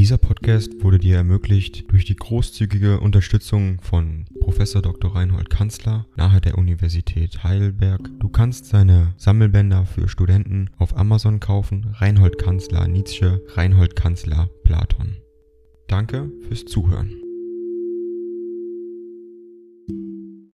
Dieser Podcast wurde dir ermöglicht durch die großzügige Unterstützung von Professor Dr. Reinhold Kanzler nahe der Universität Heidelberg. Du kannst seine Sammelbänder für Studenten auf Amazon kaufen. Reinhold Kanzler Nietzsche, Reinhold Kanzler Platon. Danke fürs Zuhören.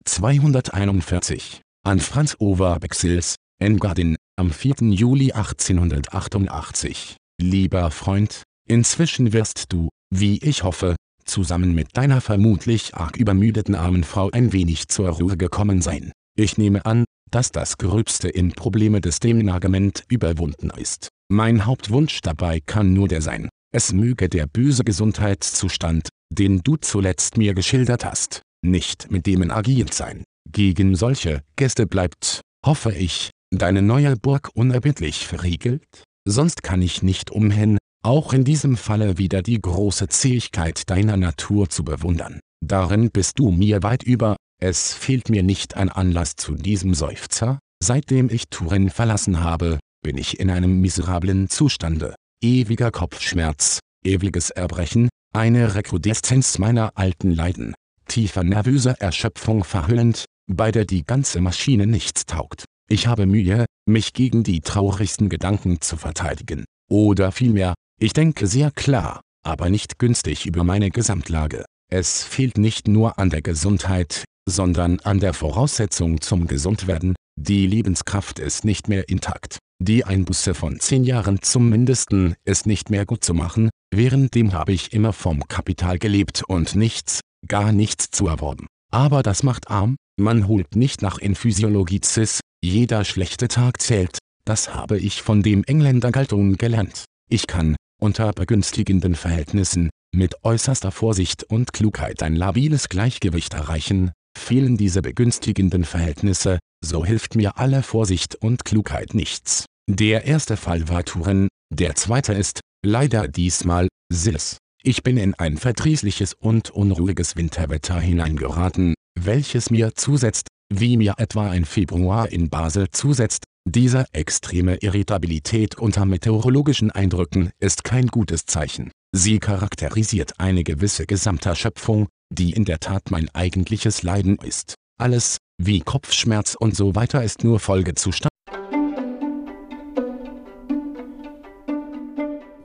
241 an Franz Over Bexels, Engadin, am 4. Juli 1888. Lieber Freund, Inzwischen wirst du, wie ich hoffe, zusammen mit deiner vermutlich arg übermüdeten armen Frau ein wenig zur Ruhe gekommen sein. Ich nehme an, dass das Gröbste in Probleme des Demnagement überwunden ist. Mein Hauptwunsch dabei kann nur der sein, es möge der böse Gesundheitszustand, den du zuletzt mir geschildert hast, nicht mit dem agiert sein. Gegen solche Gäste bleibt, hoffe ich, deine neue Burg unerbittlich verriegelt? Sonst kann ich nicht umhin, auch in diesem Falle wieder die große Zähigkeit deiner Natur zu bewundern. Darin bist du mir weit über, es fehlt mir nicht ein Anlass zu diesem Seufzer, seitdem ich Turin verlassen habe, bin ich in einem miserablen Zustande, ewiger Kopfschmerz, ewiges Erbrechen, eine Rekrudeszenz meiner alten Leiden, tiefer nervöser Erschöpfung verhüllend, bei der die ganze Maschine nichts taugt. Ich habe Mühe, mich gegen die traurigsten Gedanken zu verteidigen. Oder vielmehr, ich denke sehr klar, aber nicht günstig über meine Gesamtlage. Es fehlt nicht nur an der Gesundheit, sondern an der Voraussetzung zum Gesundwerden, die Lebenskraft ist nicht mehr intakt. Die Einbuße von zehn Jahren zum Mindesten ist nicht mehr gut zu machen, währenddem habe ich immer vom Kapital gelebt und nichts, gar nichts zu erworben. Aber das macht arm, man holt nicht nach in Physiologie cis, jeder schlechte Tag zählt, das habe ich von dem Engländer Galton gelernt. Ich kann, unter begünstigenden Verhältnissen, mit äußerster Vorsicht und Klugheit ein labiles Gleichgewicht erreichen, fehlen diese begünstigenden Verhältnisse, so hilft mir alle Vorsicht und Klugheit nichts. Der erste Fall war Turen, der zweite ist, leider diesmal, Sis. Ich bin in ein verdrießliches und unruhiges Winterwetter hineingeraten, welches mir zusetzt, wie mir etwa ein Februar in Basel zusetzt, diese extreme Irritabilität unter meteorologischen Eindrücken ist kein gutes Zeichen. Sie charakterisiert eine gewisse Gesamterschöpfung, die in der Tat mein eigentliches Leiden ist. Alles, wie Kopfschmerz und so weiter ist nur Folgezustand.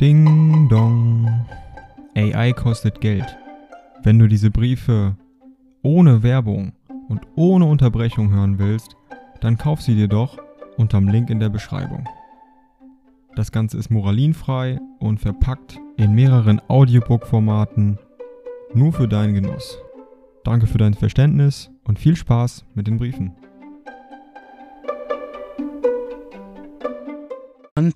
Ding dong. AI kostet Geld. Wenn du diese Briefe ohne Werbung und ohne Unterbrechung hören willst, dann kauf sie dir doch unterm Link in der Beschreibung. Das Ganze ist moralinfrei und verpackt in mehreren Audiobook-Formaten nur für deinen Genuss. Danke für dein Verständnis und viel Spaß mit den Briefen.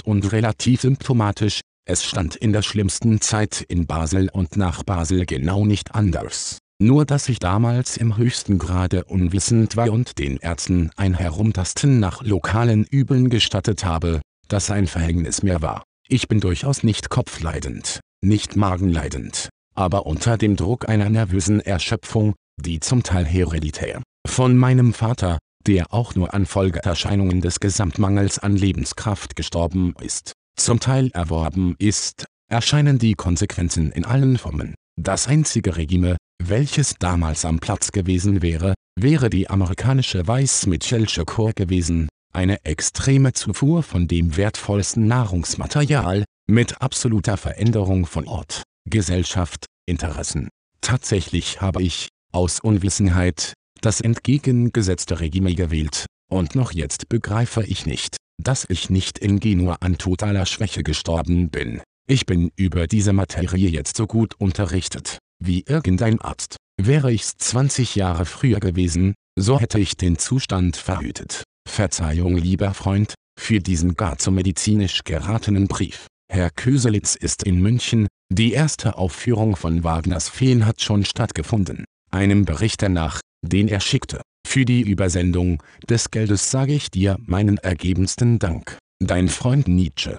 Und relativ symptomatisch, es stand in der schlimmsten Zeit in Basel und nach Basel genau nicht anders. Nur dass ich damals im höchsten Grade unwissend war und den Ärzten ein Herumtasten nach lokalen Übeln gestattet habe, das ein Verhängnis mehr war. Ich bin durchaus nicht kopfleidend, nicht magenleidend, aber unter dem Druck einer nervösen Erschöpfung, die zum Teil hereditär, von meinem Vater, der auch nur an Folgeerscheinungen des Gesamtmangels an Lebenskraft gestorben ist, zum Teil erworben ist, erscheinen die Konsequenzen in allen Formen. Das einzige Regime, welches damals am Platz gewesen wäre, wäre die amerikanische Weiß-Mitchellsche Korps gewesen, eine extreme Zufuhr von dem wertvollsten Nahrungsmaterial, mit absoluter Veränderung von Ort, Gesellschaft, Interessen. Tatsächlich habe ich, aus Unwissenheit, das entgegengesetzte Regime gewählt, und noch jetzt begreife ich nicht, dass ich nicht in Genua an totaler Schwäche gestorben bin. Ich bin über diese Materie jetzt so gut unterrichtet, wie irgendein Arzt. Wäre ich's 20 Jahre früher gewesen, so hätte ich den Zustand verhütet. Verzeihung lieber Freund, für diesen gar zu medizinisch geratenen Brief. Herr Köselitz ist in München, die erste Aufführung von Wagners Feen hat schon stattgefunden. Einem Berichter nach, den er schickte. Für die Übersendung des Geldes sage ich dir meinen ergebensten Dank. Dein Freund Nietzsche